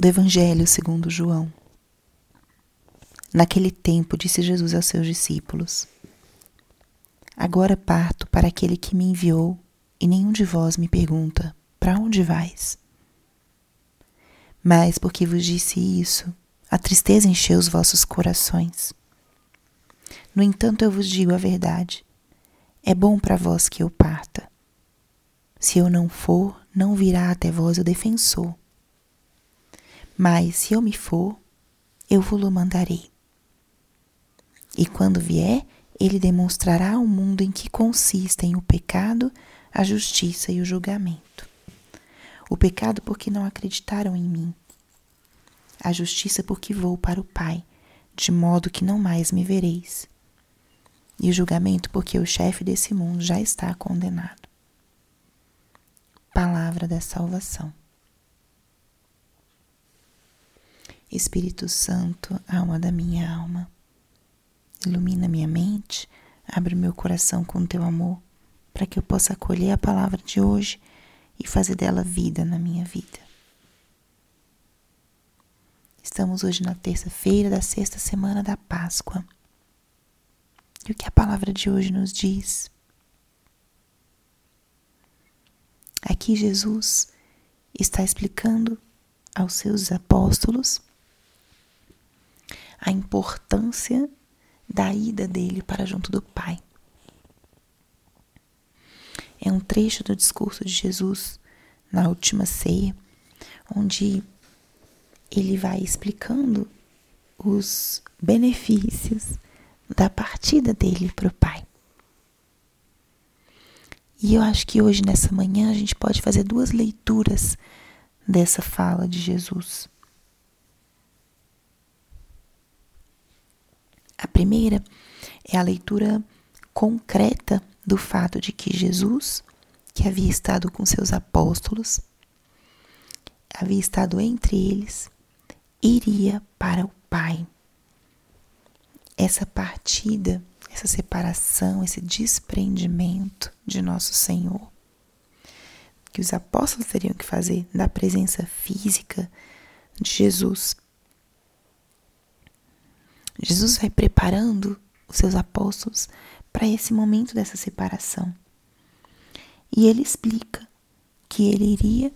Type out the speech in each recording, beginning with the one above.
do Evangelho segundo João. Naquele tempo, disse Jesus aos seus discípulos: Agora parto para aquele que me enviou, e nenhum de vós me pergunta: Para onde vais? Mas porque vos disse isso, a tristeza encheu os vossos corações. No entanto, eu vos digo a verdade: é bom para vós que eu parta. Se eu não for, não virá até vós o defensor. Mas se eu me for, eu vos-lo mandarei. E quando vier, ele demonstrará ao mundo em que consistem o pecado, a justiça e o julgamento. O pecado porque não acreditaram em mim. A justiça porque vou para o Pai, de modo que não mais me vereis. E o julgamento porque o chefe desse mundo já está condenado palavra da salvação. Espírito Santo, alma da minha alma, ilumina minha mente, abre meu coração com teu amor, para que eu possa acolher a palavra de hoje e fazer dela vida na minha vida. Estamos hoje na terça-feira da sexta semana da Páscoa. E o que a palavra de hoje nos diz? Aqui Jesus está explicando aos seus apóstolos a importância da ida dele para junto do Pai. É um trecho do discurso de Jesus na última ceia, onde ele vai explicando os benefícios da partida dele para o Pai. E eu acho que hoje, nessa manhã, a gente pode fazer duas leituras dessa fala de Jesus. A primeira é a leitura concreta do fato de que Jesus, que havia estado com seus apóstolos, havia estado entre eles, iria para o Pai. Essa partida essa separação, esse desprendimento de nosso Senhor, que os apóstolos teriam que fazer da presença física de Jesus. Jesus vai preparando os seus apóstolos para esse momento dessa separação. E ele explica que ele iria,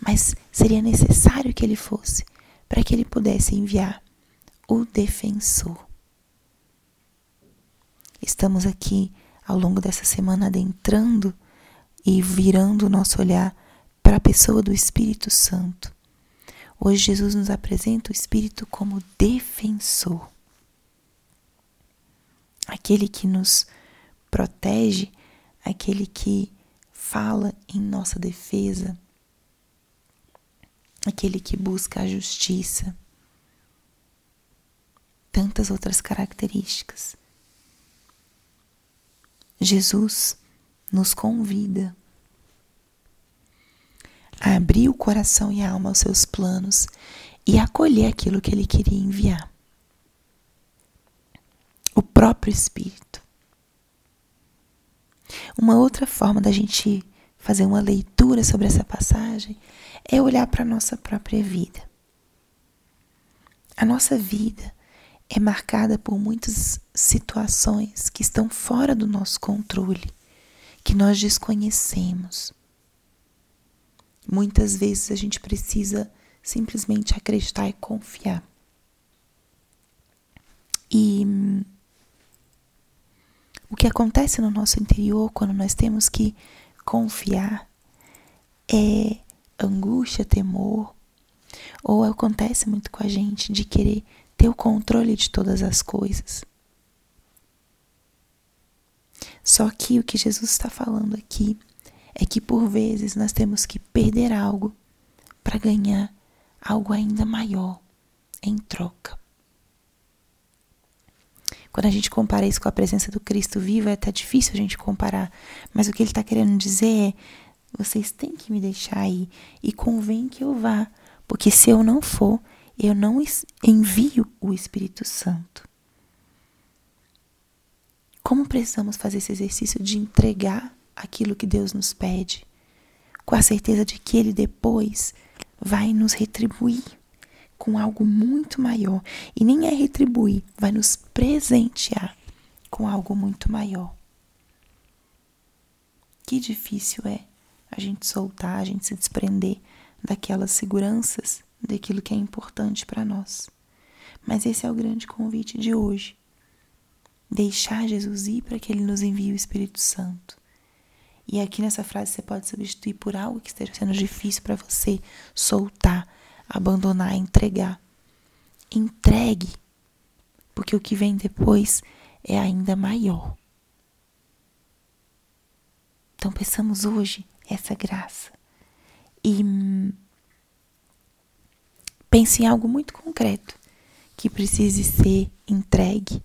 mas seria necessário que ele fosse para que ele pudesse enviar o defensor. Estamos aqui ao longo dessa semana adentrando e virando o nosso olhar para a pessoa do Espírito Santo. Hoje Jesus nos apresenta o Espírito como defensor. Aquele que nos protege, aquele que fala em nossa defesa, aquele que busca a justiça. Tantas outras características. Jesus nos convida a abrir o coração e a alma aos seus planos e acolher aquilo que ele queria enviar. Próprio Espírito. Uma outra forma da gente fazer uma leitura sobre essa passagem é olhar para a nossa própria vida. A nossa vida é marcada por muitas situações que estão fora do nosso controle, que nós desconhecemos. Muitas vezes a gente precisa simplesmente acreditar e confiar. E o que acontece no nosso interior quando nós temos que confiar é angústia, temor, ou acontece muito com a gente de querer ter o controle de todas as coisas. Só que o que Jesus está falando aqui é que por vezes nós temos que perder algo para ganhar algo ainda maior em troca. Quando a gente compara isso com a presença do Cristo vivo, é até difícil a gente comparar. Mas o que ele está querendo dizer é: vocês têm que me deixar aí e convém que eu vá, porque se eu não for, eu não envio o Espírito Santo. Como precisamos fazer esse exercício de entregar aquilo que Deus nos pede, com a certeza de que Ele depois vai nos retribuir com algo muito maior. E nem é retribuir, vai nos presentear com algo muito maior. Que difícil é a gente soltar, a gente se desprender daquelas seguranças, daquilo que é importante para nós. Mas esse é o grande convite de hoje. Deixar Jesus ir para que ele nos envie o Espírito Santo. E aqui nessa frase você pode substituir por algo que esteja sendo difícil para você, soltar, abandonar, entregar. Entregue, porque o que vem depois é ainda maior. Então, peçamos hoje essa graça. E hum, pense em algo muito concreto que precise ser entregue,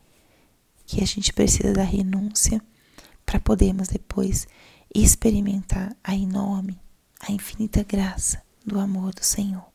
que a gente precisa da renúncia para podermos depois experimentar a enorme, a infinita graça do amor do Senhor.